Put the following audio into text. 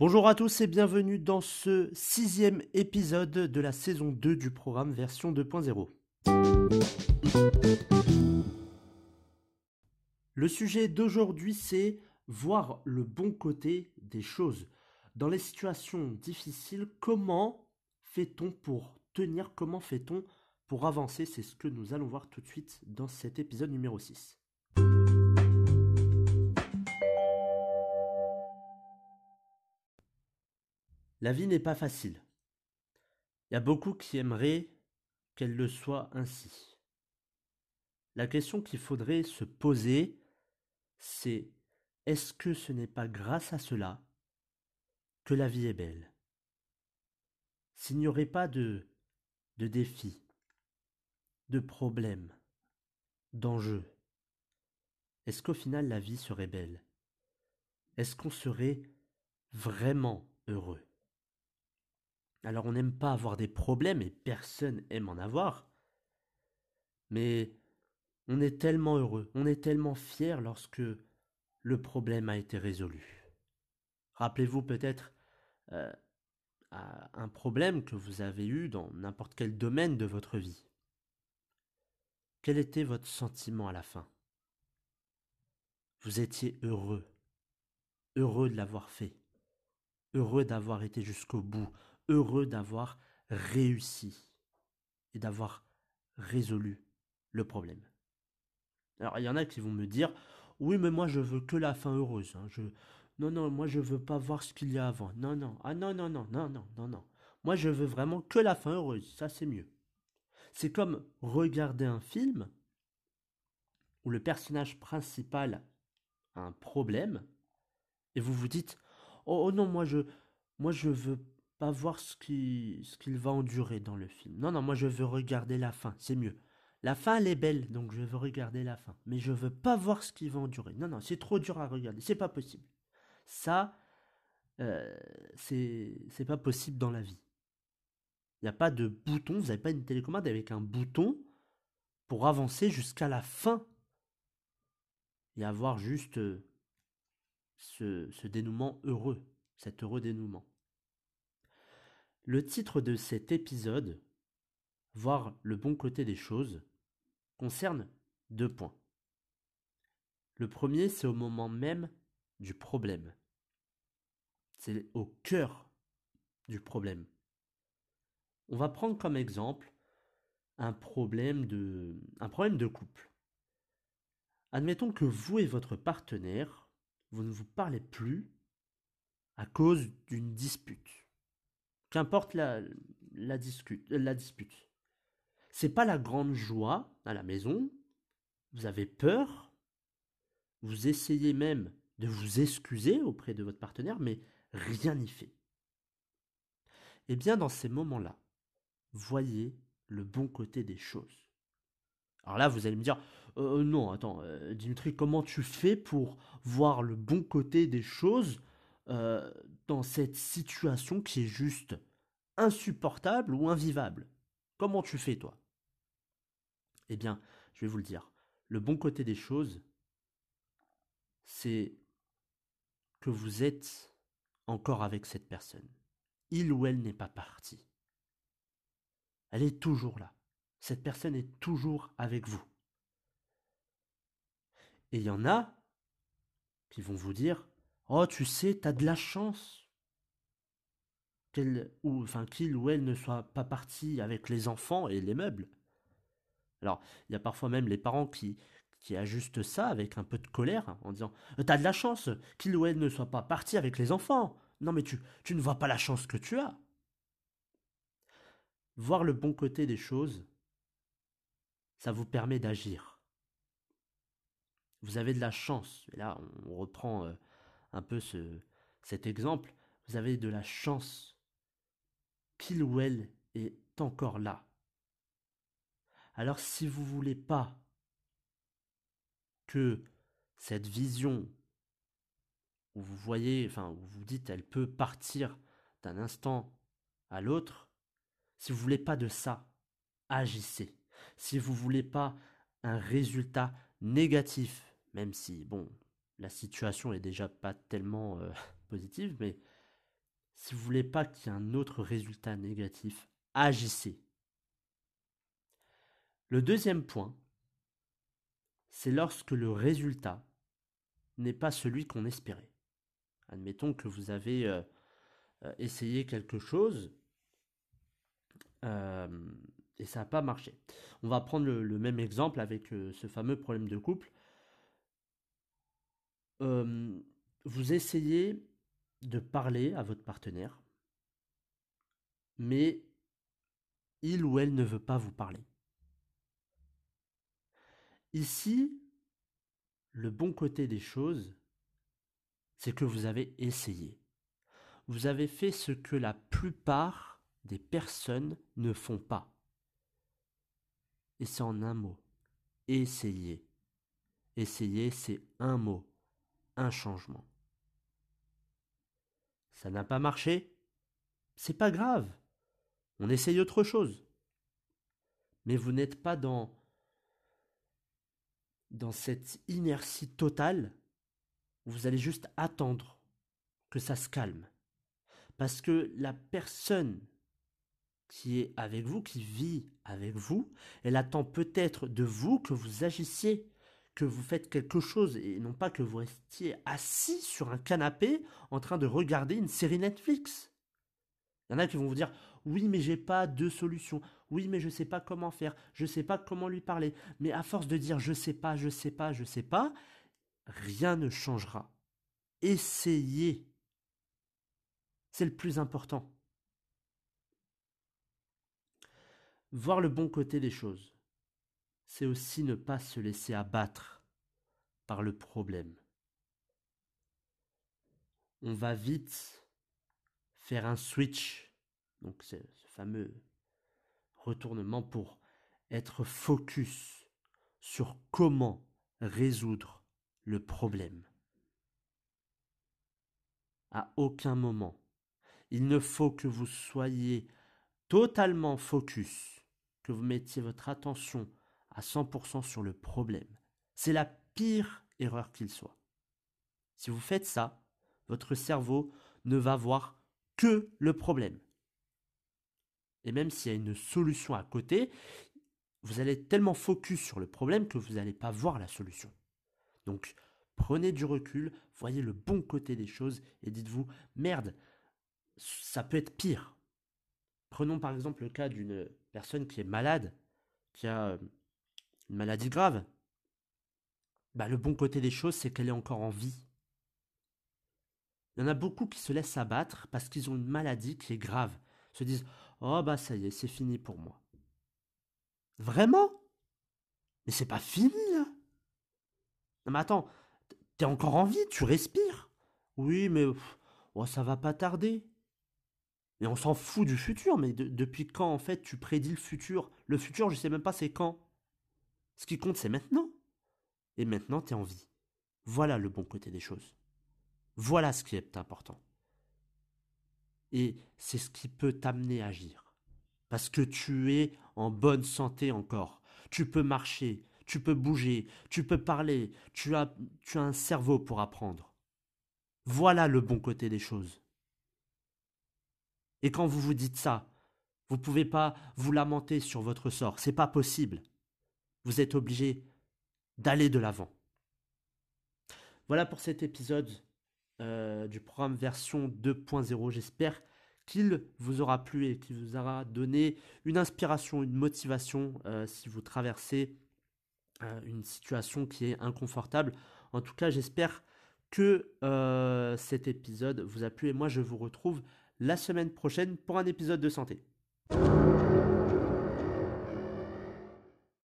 Bonjour à tous et bienvenue dans ce sixième épisode de la saison 2 du programme version 2.0. Le sujet d'aujourd'hui c'est voir le bon côté des choses. Dans les situations difficiles, comment fait-on pour tenir, comment fait-on pour avancer? C'est ce que nous allons voir tout de suite dans cet épisode numéro 6. La vie n'est pas facile. Il y a beaucoup qui aimeraient qu'elle le soit ainsi. La question qu'il faudrait se poser, c'est est-ce que ce n'est pas grâce à cela que la vie est belle? S'il n'y aurait pas de, de défis, de problèmes, d'enjeux, est-ce qu'au final la vie serait belle? Est-ce qu'on serait vraiment heureux? Alors on n'aime pas avoir des problèmes et personne aime en avoir. Mais on est tellement heureux, on est tellement fier lorsque le problème a été résolu. Rappelez-vous peut-être euh, un problème que vous avez eu dans n'importe quel domaine de votre vie. Quel était votre sentiment à la fin? Vous étiez heureux, heureux de l'avoir fait, heureux d'avoir été jusqu'au bout, heureux d'avoir réussi et d'avoir résolu le problème. Alors il y en a qui vont me dire oui mais moi je veux que la fin heureuse. Hein. Je... Non non moi je veux pas voir ce qu'il y a avant. Non non ah non non non non non non. Moi je veux vraiment que la fin heureuse. Ça c'est mieux. C'est comme regarder un film où le personnage principal a un problème et vous vous dites oh, oh non moi je moi je veux voir ce qu'il ce va endurer dans le film. Non, non, moi je veux regarder la fin, c'est mieux. La fin, elle est belle, donc je veux regarder la fin. Mais je veux pas voir ce qu'il va endurer. Non, non, c'est trop dur à regarder, c'est pas possible. Ça, euh, c'est pas possible dans la vie. Il n'y a pas de bouton, vous n'avez pas une télécommande avec un bouton pour avancer jusqu'à la fin. Et avoir juste euh, ce, ce dénouement heureux, cet heureux dénouement. Le titre de cet épisode, Voir le bon côté des choses, concerne deux points. Le premier, c'est au moment même du problème. C'est au cœur du problème. On va prendre comme exemple un problème de, un problème de couple. Admettons que vous et votre partenaire, vous ne vous parlez plus à cause d'une dispute. Qu'importe la, la, la dispute. C'est pas la grande joie à la maison. Vous avez peur. Vous essayez même de vous excuser auprès de votre partenaire, mais rien n'y fait. Eh bien, dans ces moments-là, voyez le bon côté des choses. Alors là, vous allez me dire, euh, non, attends, euh, Dimitri, comment tu fais pour voir le bon côté des choses euh, dans cette situation qui est juste insupportable ou invivable. Comment tu fais, toi? Eh bien, je vais vous le dire. Le bon côté des choses, c'est que vous êtes encore avec cette personne. Il ou elle n'est pas parti. Elle est toujours là. Cette personne est toujours avec vous. Et il y en a qui vont vous dire Oh, tu sais, t'as de la chance. Qu'elle, ou, enfin, qu'il ou elle ne soit pas parti avec les enfants et les meubles. Alors, il y a parfois même les parents qui, qui ajustent ça avec un peu de colère en disant T'as de la chance qu'il ou elle ne soit pas parti avec les enfants. Non, mais tu, tu ne vois pas la chance que tu as. Voir le bon côté des choses, ça vous permet d'agir. Vous avez de la chance. Et là, on reprend euh, un peu ce, cet exemple, vous avez de la chance qu'il ou elle est encore là. Alors si vous voulez pas que cette vision où vous voyez, enfin où vous dites elle peut partir d'un instant à l'autre, si vous voulez pas de ça, agissez. Si vous voulez pas un résultat négatif, même si bon, la situation est déjà pas tellement euh, positive, mais Si vous voulez pas qu'il y ait un autre résultat négatif, agissez. Le deuxième point, c'est lorsque le résultat n'est pas celui qu'on espérait. Admettons que vous avez euh, euh, essayé quelque chose et ça n'a pas marché. On va prendre le, même exemple avec ce fameux problème de couple. Vous essayez de parler à votre partenaire, mais il ou elle ne veut pas vous parler. Ici, le bon côté des choses, c'est que vous avez essayé. Vous avez fait ce que la plupart des personnes ne font pas. Et c'est en un mot. Essayez. Essayer, c'est un mot, un changement. Ça n'a pas marché C'est pas grave. On essaye autre chose. Mais vous n'êtes pas dans dans cette inertie totale, vous allez juste attendre que ça se calme. Parce que la personne qui est avec vous, qui vit avec vous, elle attend peut-être de vous que vous agissiez, que vous faites quelque chose, et non pas que vous restiez assis sur un canapé en train de regarder une série Netflix. Il y en a qui vont vous dire oui, mais j'ai pas de solution. Oui, mais je sais pas comment faire. Je sais pas comment lui parler. Mais à force de dire je sais pas, je sais pas, je sais pas, rien ne changera. Essayez. C'est le plus important. Voir le bon côté des choses, c'est aussi ne pas se laisser abattre par le problème. On va vite faire un switch donc ce fameux retournement pour être focus sur comment résoudre le problème. À aucun moment, il ne faut que vous soyez totalement focus, que vous mettiez votre attention à 100% sur le problème. C'est la pire erreur qu'il soit. Si vous faites ça, votre cerveau ne va voir que le problème. Et même s'il y a une solution à côté, vous allez être tellement focus sur le problème que vous n'allez pas voir la solution. Donc, prenez du recul, voyez le bon côté des choses et dites-vous, merde, ça peut être pire. Prenons par exemple le cas d'une personne qui est malade, qui a euh, une maladie grave. Bah, le bon côté des choses, c'est qu'elle est encore en vie. Il y en a beaucoup qui se laissent abattre parce qu'ils ont une maladie qui est grave. Se disent Oh bah ça y est, c'est fini pour moi. Vraiment? Mais c'est pas fini là Non mais attends, t'es encore en vie, tu respires Oui, mais oh, ça va pas tarder. Mais on s'en fout du futur, mais depuis quand en fait tu prédis le futur? Le futur, je sais même pas c'est quand. Ce qui compte, c'est maintenant. Et maintenant, t'es en vie. Voilà le bon côté des choses. Voilà ce qui est important. Et c'est ce qui peut t'amener à agir. Parce que tu es en bonne santé encore. Tu peux marcher, tu peux bouger, tu peux parler, tu as, un cerveau pour apprendre. Voilà le bon côté des choses. Et quand vous vous dites ça, vous ne pouvez pas vous lamenter sur votre sort. C'est pas possible. Vous êtes obligé d'aller de l'avant. Voilà pour cet épisode euh, du programme version 2.0. J'espère qu'il vous aura plu et qu'il vous aura donné une inspiration, une motivation euh, si vous traversez euh, une situation qui est inconfortable. En tout cas, j'espère que cet épisode vous a plu et moi je vous retrouve la semaine prochaine pour un épisode de santé.